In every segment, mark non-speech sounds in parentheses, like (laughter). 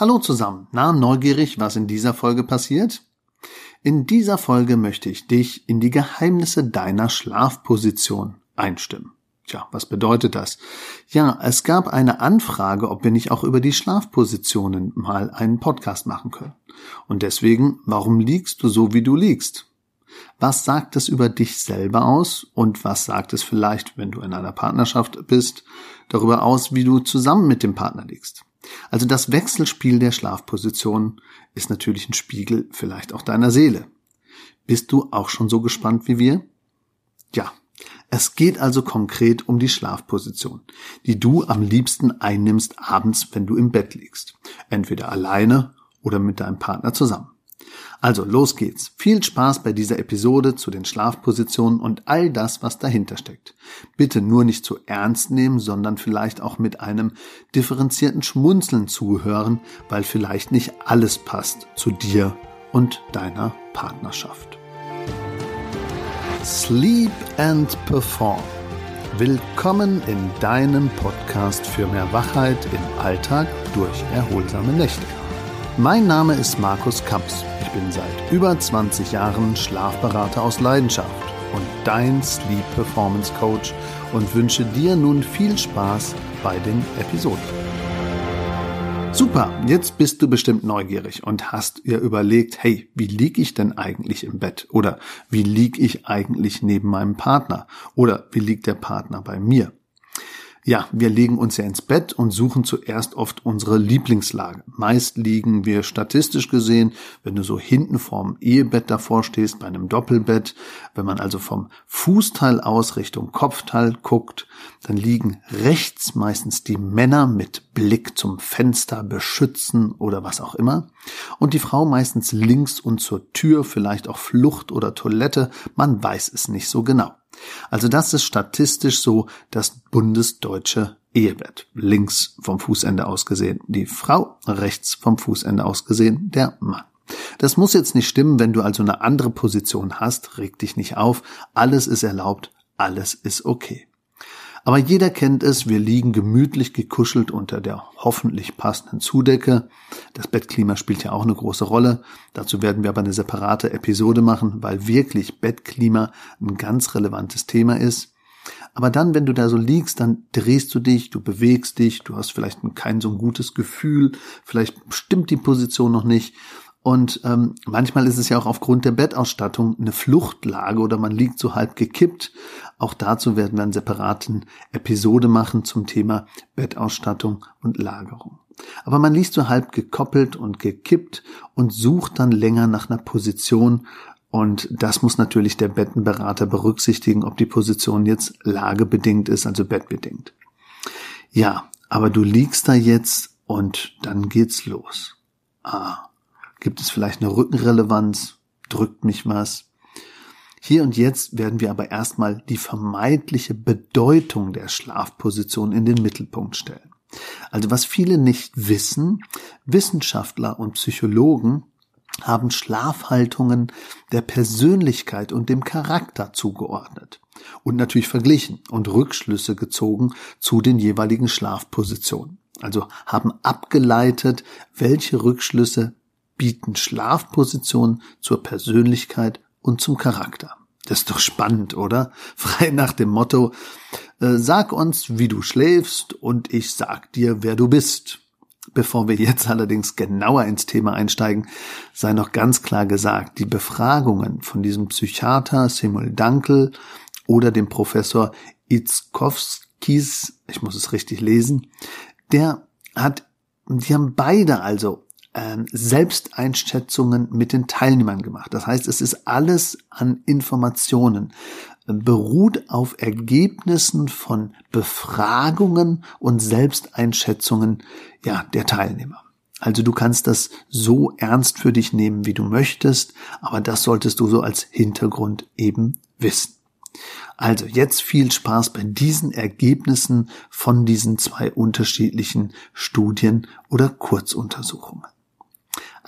Hallo zusammen. Na, neugierig, was in dieser Folge passiert? In dieser Folge möchte ich dich in die Geheimnisse deiner Schlafposition einstimmen. Tja, was bedeutet das? Ja, es gab eine Anfrage, ob wir nicht auch über die Schlafpositionen mal einen Podcast machen können. Und deswegen, warum liegst du so, wie du liegst? Was sagt es über dich selber aus und was sagt es vielleicht, wenn du in einer Partnerschaft bist, darüber aus, wie du zusammen mit dem Partner liegst? Also das Wechselspiel der Schlafpositionen ist natürlich ein Spiegel vielleicht auch deiner Seele. Bist du auch schon so gespannt wie wir? Ja, es geht also konkret um die Schlafposition, die du am liebsten einnimmst abends, wenn du im Bett liegst. Entweder alleine oder mit deinem Partner zusammen. Also los geht's. Viel Spaß bei dieser Episode zu den Schlafpositionen und all das, was dahinter steckt. Bitte nur nicht zu ernst nehmen, sondern vielleicht auch mit einem differenzierten Schmunzeln zuhören, weil vielleicht nicht alles passt zu dir und deiner Partnerschaft. Sleep and Perform. Willkommen in deinem Podcast für mehr Wachheit im Alltag durch erholsame Nächte. Mein Name ist Markus Kamps. Ich bin seit über 20 Jahren Schlafberater aus Leidenschaft und dein Sleep Performance Coach und wünsche dir nun viel Spaß bei den Episoden. Super, jetzt bist du bestimmt neugierig und hast ihr überlegt, hey, wie lieg ich denn eigentlich im Bett? Oder wie lieg ich eigentlich neben meinem Partner? Oder wie liegt der Partner bei mir? Ja, wir legen uns ja ins Bett und suchen zuerst oft unsere Lieblingslage. Meist liegen wir statistisch gesehen, wenn du so hinten vorm Ehebett davor stehst, bei einem Doppelbett, wenn man also vom Fußteil aus Richtung Kopfteil guckt, dann liegen rechts meistens die Männer mit Blick zum Fenster, Beschützen oder was auch immer und die Frau meistens links und zur Tür, vielleicht auch Flucht oder Toilette, man weiß es nicht so genau. Also das ist statistisch so das bundesdeutsche Ehebett. Links vom Fußende aus gesehen die Frau, rechts vom Fußende aus gesehen der Mann. Das muss jetzt nicht stimmen, wenn du also eine andere Position hast, reg dich nicht auf, alles ist erlaubt, alles ist okay. Aber jeder kennt es, wir liegen gemütlich gekuschelt unter der hoffentlich passenden Zudecke. Das Bettklima spielt ja auch eine große Rolle. Dazu werden wir aber eine separate Episode machen, weil wirklich Bettklima ein ganz relevantes Thema ist. Aber dann, wenn du da so liegst, dann drehst du dich, du bewegst dich, du hast vielleicht kein so gutes Gefühl, vielleicht stimmt die Position noch nicht und ähm, manchmal ist es ja auch aufgrund der Bettausstattung eine Fluchtlage oder man liegt so halb gekippt. Auch dazu werden wir einen separaten Episode machen zum Thema Bettausstattung und Lagerung. Aber man liegt so halb gekoppelt und gekippt und sucht dann länger nach einer Position. Und das muss natürlich der Bettenberater berücksichtigen, ob die Position jetzt lagebedingt ist, also bettbedingt. Ja, aber du liegst da jetzt und dann geht's los. Ah, Gibt es vielleicht eine Rückenrelevanz? Drückt mich was? Hier und jetzt werden wir aber erstmal die vermeintliche Bedeutung der Schlafposition in den Mittelpunkt stellen. Also was viele nicht wissen, Wissenschaftler und Psychologen haben Schlafhaltungen der Persönlichkeit und dem Charakter zugeordnet und natürlich verglichen und Rückschlüsse gezogen zu den jeweiligen Schlafpositionen. Also haben abgeleitet, welche Rückschlüsse bieten Schlafpositionen zur Persönlichkeit und zum Charakter. Das ist doch spannend, oder? (laughs) Frei nach dem Motto, äh, sag uns, wie du schläfst und ich sag dir, wer du bist. Bevor wir jetzt (laughs) allerdings genauer ins Thema einsteigen, sei noch ganz klar gesagt, die Befragungen von diesem Psychiater Simul Dankel oder dem Professor Itzkowskis, ich muss es richtig lesen, der hat, die haben beide also ähm, Selbsteinschätzungen mit den Teilnehmern gemacht. Das heißt, es ist alles an Informationen, äh, beruht auf Ergebnissen von Befragungen und Selbsteinschätzungen ja, der Teilnehmer. Also du kannst das so ernst für dich nehmen, wie du möchtest, aber das solltest du so als Hintergrund eben wissen. Also jetzt viel Spaß bei diesen Ergebnissen von diesen zwei unterschiedlichen Studien oder Kurzuntersuchungen.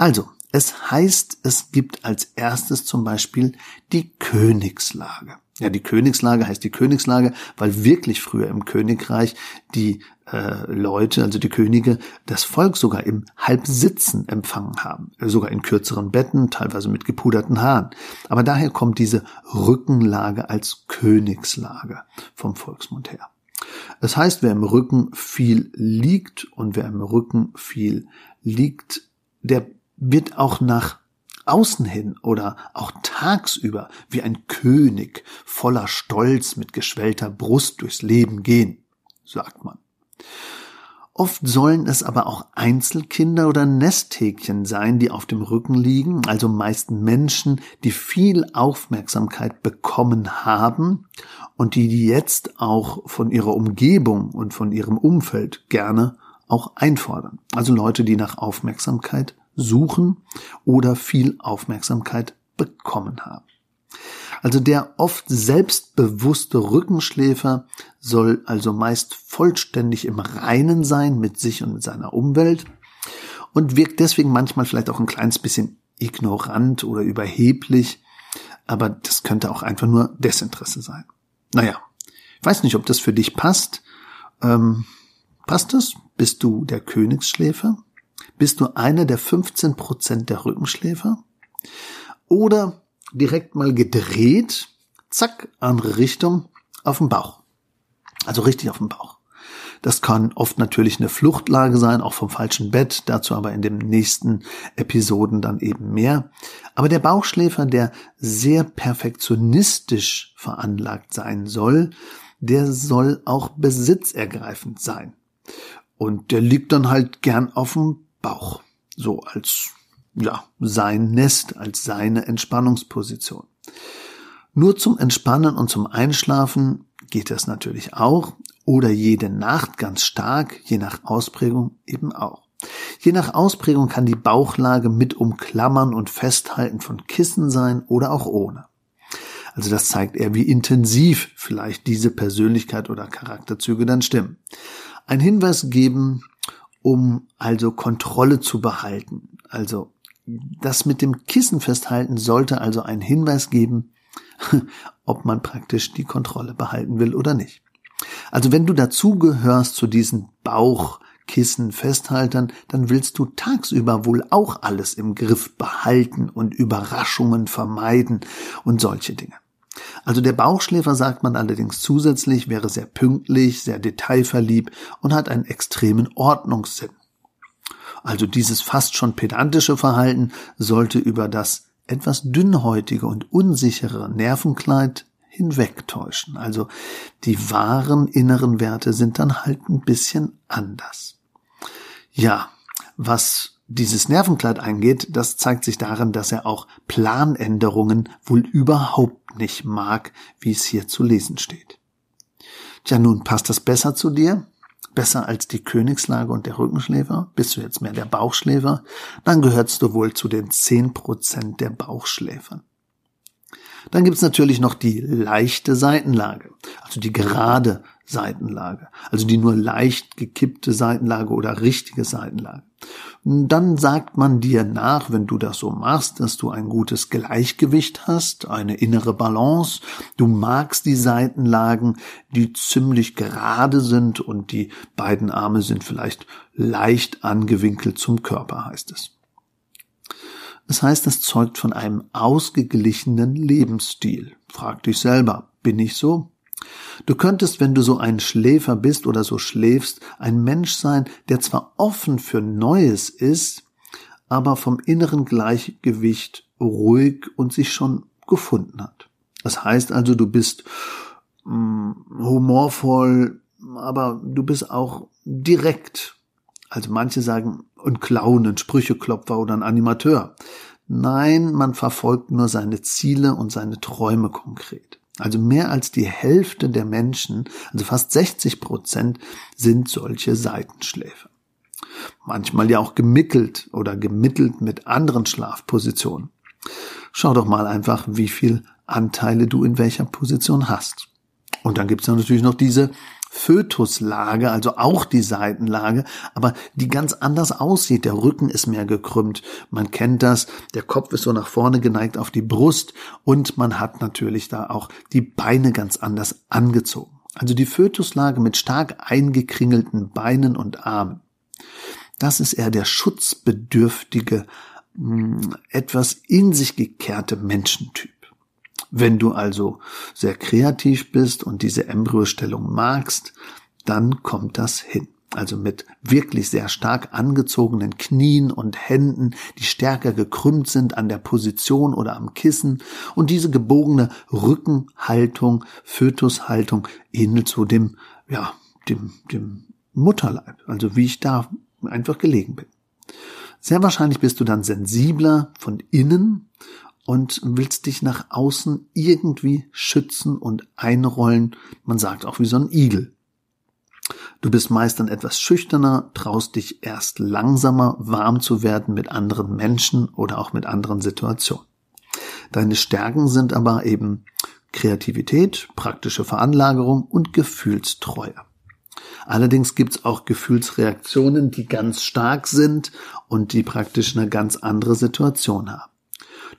Also, es heißt, es gibt als erstes zum Beispiel die Königslage. Ja, die Königslage heißt die Königslage, weil wirklich früher im Königreich die äh, Leute, also die Könige, das Volk sogar im Halbsitzen empfangen haben, sogar in kürzeren Betten, teilweise mit gepuderten Haaren. Aber daher kommt diese Rückenlage als Königslage vom Volksmund her. Das heißt, wer im Rücken viel liegt und wer im Rücken viel liegt, der wird auch nach außen hin oder auch tagsüber wie ein König voller Stolz mit geschwellter Brust durchs Leben gehen, sagt man. Oft sollen es aber auch Einzelkinder oder Nesthäkchen sein, die auf dem Rücken liegen, also meist Menschen, die viel Aufmerksamkeit bekommen haben und die die jetzt auch von ihrer Umgebung und von ihrem Umfeld gerne auch einfordern. Also Leute, die nach Aufmerksamkeit suchen oder viel Aufmerksamkeit bekommen haben. Also der oft selbstbewusste Rückenschläfer soll also meist vollständig im Reinen sein mit sich und mit seiner Umwelt und wirkt deswegen manchmal vielleicht auch ein kleines bisschen ignorant oder überheblich, aber das könnte auch einfach nur Desinteresse sein. Naja, ich weiß nicht, ob das für dich passt. Ähm, passt es? Bist du der Königsschläfer? Bist du einer der 15 Prozent der Rückenschläfer? Oder direkt mal gedreht, zack, andere Richtung, auf dem Bauch. Also richtig auf dem Bauch. Das kann oft natürlich eine Fluchtlage sein, auch vom falschen Bett, dazu aber in den nächsten Episoden dann eben mehr. Aber der Bauchschläfer, der sehr perfektionistisch veranlagt sein soll, der soll auch besitzergreifend sein. Und der liegt dann halt gern auf dem Bauch. So als, ja, sein Nest, als seine Entspannungsposition. Nur zum Entspannen und zum Einschlafen geht das natürlich auch oder jede Nacht ganz stark, je nach Ausprägung eben auch. Je nach Ausprägung kann die Bauchlage mit umklammern und festhalten von Kissen sein oder auch ohne. Also das zeigt eher, wie intensiv vielleicht diese Persönlichkeit oder Charakterzüge dann stimmen. Ein Hinweis geben, um also Kontrolle zu behalten. Also das mit dem Kissen festhalten sollte also einen Hinweis geben, (laughs) ob man praktisch die Kontrolle behalten will oder nicht. Also wenn du dazugehörst zu diesen Bauchkissen festhaltern, dann willst du tagsüber wohl auch alles im Griff behalten und Überraschungen vermeiden und solche Dinge. Also der Bauchschläfer, sagt man allerdings zusätzlich, wäre sehr pünktlich, sehr detailverliebt und hat einen extremen Ordnungssinn. Also dieses fast schon pedantische Verhalten sollte über das etwas dünnhäutige und unsichere Nervenkleid hinwegtäuschen. Also die wahren inneren Werte sind dann halt ein bisschen anders. Ja, was dieses Nervenkleid eingeht, das zeigt sich darin, dass er auch Planänderungen wohl überhaupt nicht mag, wie es hier zu lesen steht. Tja, nun passt das besser zu dir? Besser als die Königslage und der Rückenschläfer? Bist du jetzt mehr der Bauchschläfer? Dann gehörst du wohl zu den zehn Prozent der Bauchschläfern. Dann gibt's natürlich noch die leichte Seitenlage, also die gerade Seitenlage, also die nur leicht gekippte Seitenlage oder richtige Seitenlage. Dann sagt man dir nach, wenn du das so machst, dass du ein gutes Gleichgewicht hast, eine innere Balance. Du magst die Seitenlagen, die ziemlich gerade sind und die beiden Arme sind vielleicht leicht angewinkelt zum Körper, heißt es. Das heißt, es zeugt von einem ausgeglichenen Lebensstil. Frag dich selber, bin ich so? Du könntest, wenn du so ein Schläfer bist oder so schläfst, ein Mensch sein, der zwar offen für Neues ist, aber vom inneren Gleichgewicht ruhig und sich schon gefunden hat. Das heißt also, du bist hm, humorvoll, aber du bist auch direkt. Also manche sagen, ein Clown, ein Sprücheklopfer oder ein Animateur. Nein, man verfolgt nur seine Ziele und seine Träume konkret. Also mehr als die Hälfte der Menschen, also fast 60 Prozent, sind solche Seitenschläfer. Manchmal ja auch gemickelt oder gemittelt mit anderen Schlafpositionen. Schau doch mal einfach, wie viel Anteile du in welcher Position hast. Und dann gibt's ja natürlich noch diese Fötuslage, also auch die Seitenlage, aber die ganz anders aussieht. Der Rücken ist mehr gekrümmt. Man kennt das. Der Kopf ist so nach vorne geneigt auf die Brust und man hat natürlich da auch die Beine ganz anders angezogen. Also die Fötuslage mit stark eingekringelten Beinen und Armen. Das ist eher der schutzbedürftige, hm, etwas in sich gekehrte Menschentyp. Wenn du also sehr kreativ bist und diese Embryostellung magst, dann kommt das hin. Also mit wirklich sehr stark angezogenen Knien und Händen, die stärker gekrümmt sind an der Position oder am Kissen. Und diese gebogene Rückenhaltung, Fötushaltung ähnelt so dem, ja, dem, dem Mutterleib. Also wie ich da einfach gelegen bin. Sehr wahrscheinlich bist du dann sensibler von innen und willst dich nach außen irgendwie schützen und einrollen. Man sagt auch wie so ein Igel. Du bist meist dann etwas schüchterner, traust dich erst langsamer warm zu werden mit anderen Menschen oder auch mit anderen Situationen. Deine Stärken sind aber eben Kreativität, praktische Veranlagerung und Gefühlstreue. Allerdings gibt's auch Gefühlsreaktionen, die ganz stark sind und die praktisch eine ganz andere Situation haben.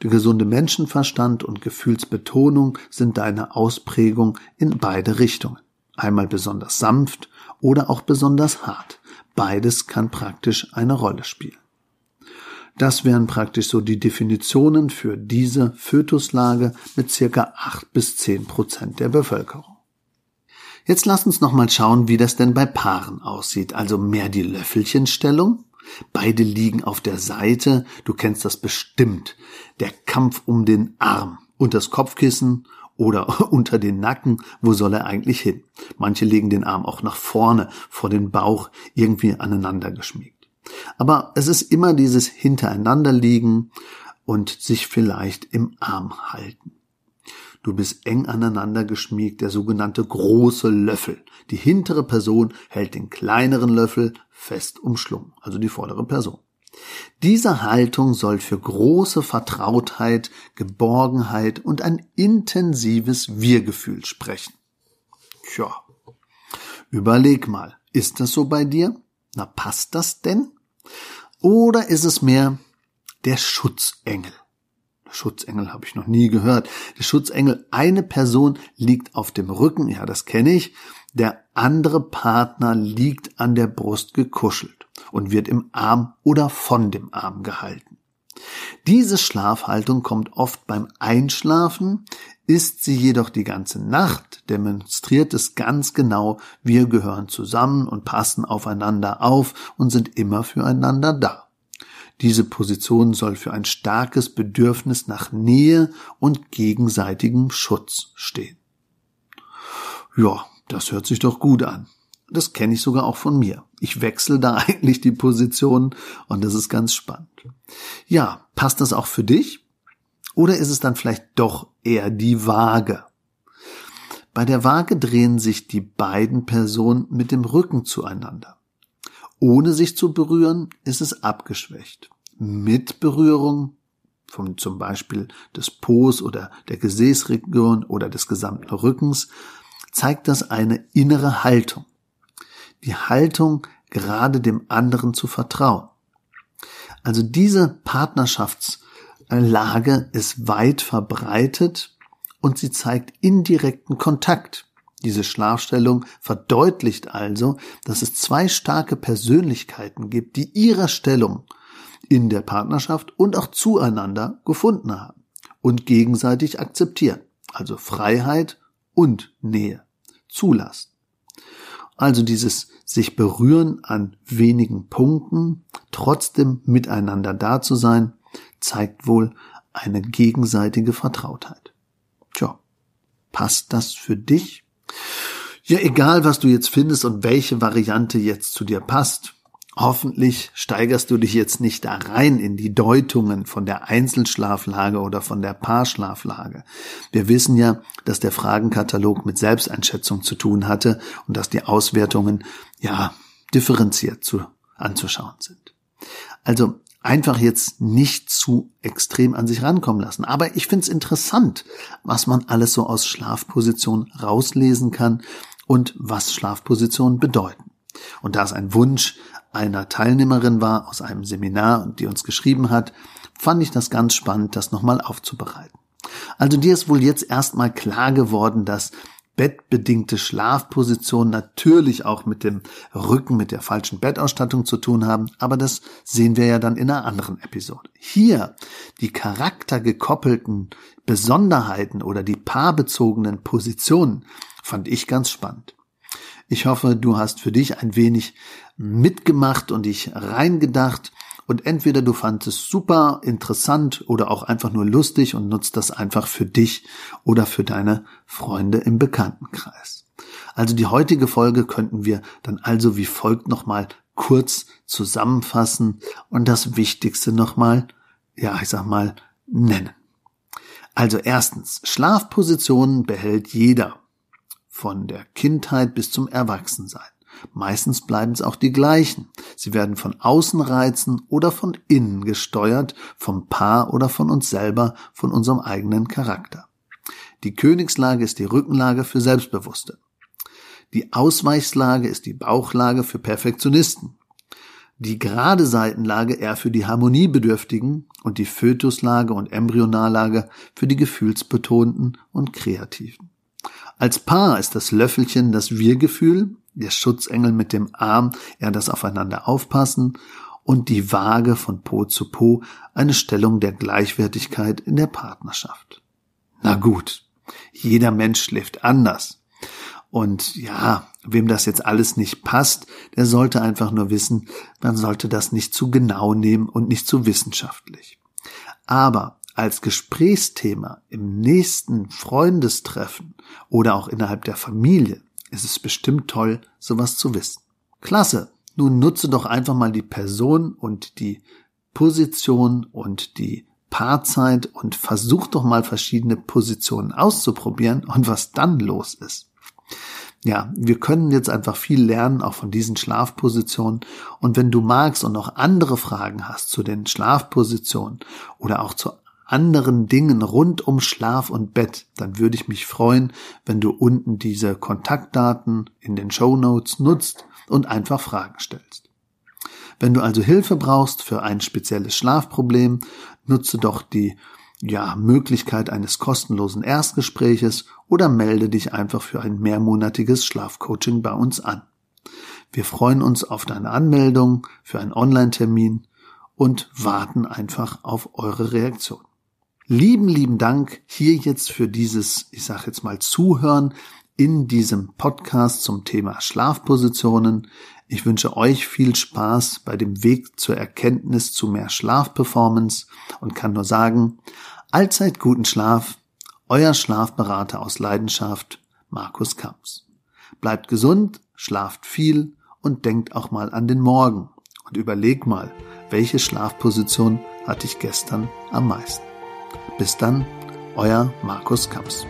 Der gesunde Menschenverstand und Gefühlsbetonung sind deine Ausprägung in beide Richtungen. Einmal besonders sanft oder auch besonders hart. Beides kann praktisch eine Rolle spielen. Das wären praktisch so die Definitionen für diese Fötuslage mit circa acht bis zehn Prozent der Bevölkerung. Jetzt lass uns noch mal schauen, wie das denn bei Paaren aussieht. Also mehr die Löffelchenstellung Beide liegen auf der Seite, du kennst das bestimmt. Der Kampf um den Arm und das Kopfkissen oder (laughs) unter den Nacken, wo soll er eigentlich hin? Manche legen den Arm auch nach vorne, vor den Bauch, irgendwie aneinander geschmiegt. Aber es ist immer dieses Hintereinanderliegen und sich vielleicht im Arm halten. Du bist eng aneinander geschmiegt, der sogenannte große Löffel. Die hintere Person hält den kleineren Löffel fest umschlungen, also die vordere Person. Diese Haltung soll für große Vertrautheit, Geborgenheit und ein intensives Wir-Gefühl sprechen. Tja, überleg mal, ist das so bei dir? Na, passt das denn? Oder ist es mehr der Schutzengel? Schutzengel habe ich noch nie gehört. Der Schutzengel, eine Person liegt auf dem Rücken, ja, das kenne ich. Der andere Partner liegt an der Brust gekuschelt und wird im Arm oder von dem Arm gehalten. Diese Schlafhaltung kommt oft beim Einschlafen, ist sie jedoch die ganze Nacht, demonstriert es ganz genau, wir gehören zusammen und passen aufeinander auf und sind immer füreinander da. Diese Position soll für ein starkes Bedürfnis nach Nähe und gegenseitigem Schutz stehen. Ja, das hört sich doch gut an. Das kenne ich sogar auch von mir. Ich wechsle da (laughs) eigentlich die Position und das ist ganz spannend. Ja, passt das auch für dich? Oder ist es dann vielleicht doch eher die Waage? Bei der Waage drehen sich die beiden Personen mit dem Rücken zueinander. Ohne sich zu berühren ist es abgeschwächt. Mit Berührung von zum Beispiel des Po's oder der Gesäßregion oder des gesamten Rückens zeigt das eine innere Haltung. Die Haltung, gerade dem anderen zu vertrauen. Also diese Partnerschaftslage ist weit verbreitet und sie zeigt indirekten Kontakt diese Schlafstellung verdeutlicht also, dass es zwei starke Persönlichkeiten gibt, die ihre Stellung in der Partnerschaft und auch zueinander gefunden haben und gegenseitig akzeptieren. Also Freiheit und Nähe zulassen. Also dieses sich berühren an wenigen Punkten, trotzdem miteinander da zu sein, zeigt wohl eine gegenseitige Vertrautheit. Tja, passt das für dich? Ja, egal was du jetzt findest und welche Variante jetzt zu dir passt, Hoffentlich steigerst du dich jetzt nicht da rein in die Deutungen von der Einzelschlaflage oder von der Paarschlaflage. Wir wissen ja, dass der Fragenkatalog mit Selbsteinschätzung zu tun hatte und dass die Auswertungen ja differenziert zu, anzuschauen sind. Also einfach jetzt nicht zu extrem an sich rankommen lassen. Aber ich finde es interessant, was man alles so aus Schlafposition rauslesen kann und was Schlafpositionen bedeuten. Und da es ein Wunsch einer Teilnehmerin war aus einem Seminar, die uns geschrieben hat, fand ich das ganz spannend, das nochmal aufzubereiten. Also dir ist wohl jetzt erstmal klar geworden, dass bettbedingte Schlafpositionen natürlich auch mit dem Rücken, mit der falschen Bettausstattung zu tun haben, aber das sehen wir ja dann in einer anderen Episode. Hier die charaktergekoppelten Besonderheiten oder die paarbezogenen Positionen fand ich ganz spannend. Ich hoffe, du hast für dich ein wenig mitgemacht und dich reingedacht und entweder du fandest es super interessant oder auch einfach nur lustig und nutzt das einfach für dich oder für deine Freunde im Bekanntenkreis. Also die heutige Folge könnten wir dann also wie folgt nochmal kurz zusammenfassen und das Wichtigste nochmal, ja, ich sag mal, nennen. Also erstens, Schlafpositionen behält jeder. Von der Kindheit bis zum Erwachsensein. Meistens bleiben es auch die gleichen. Sie werden von Außenreizen oder von innen gesteuert, vom Paar oder von uns selber, von unserem eigenen Charakter. Die Königslage ist die Rückenlage für Selbstbewusste. Die Ausweichslage ist die Bauchlage für Perfektionisten. Die gerade Seitenlage eher für die Harmoniebedürftigen und die Fötuslage und Embryonallage für die Gefühlsbetonten und Kreativen. Als Paar ist das Löffelchen das Wir-Gefühl der Schutzengel mit dem Arm, ja das Aufeinander aufpassen und die Waage von Po zu Po eine Stellung der Gleichwertigkeit in der Partnerschaft. Na gut, jeder Mensch schläft anders. Und ja, wem das jetzt alles nicht passt, der sollte einfach nur wissen, man sollte das nicht zu genau nehmen und nicht zu wissenschaftlich. Aber als Gesprächsthema im nächsten Freundestreffen oder auch innerhalb der Familie ist es bestimmt toll, sowas zu wissen. Klasse. Nun nutze doch einfach mal die Person und die Position und die Paarzeit und versuch doch mal verschiedene Positionen auszuprobieren und was dann los ist. Ja, wir können jetzt einfach viel lernen, auch von diesen Schlafpositionen. Und wenn du magst und noch andere Fragen hast zu den Schlafpositionen oder auch zu anderen Dingen rund um Schlaf und Bett, dann würde ich mich freuen, wenn du unten diese Kontaktdaten in den Show Notes nutzt und einfach Fragen stellst. Wenn du also Hilfe brauchst für ein spezielles Schlafproblem, nutze doch die ja, Möglichkeit eines kostenlosen Erstgespräches oder melde dich einfach für ein mehrmonatiges Schlafcoaching bei uns an. Wir freuen uns auf deine Anmeldung für einen Online-Termin und warten einfach auf eure Reaktion. Lieben, lieben Dank hier jetzt für dieses, ich sage jetzt mal, Zuhören in diesem Podcast zum Thema Schlafpositionen. Ich wünsche euch viel Spaß bei dem Weg zur Erkenntnis zu mehr Schlafperformance und kann nur sagen, allzeit guten Schlaf, euer Schlafberater aus Leidenschaft, Markus Kamps. Bleibt gesund, schlaft viel und denkt auch mal an den Morgen und überleg mal, welche Schlafposition hatte ich gestern am meisten. Bis dann, euer Markus Kamps.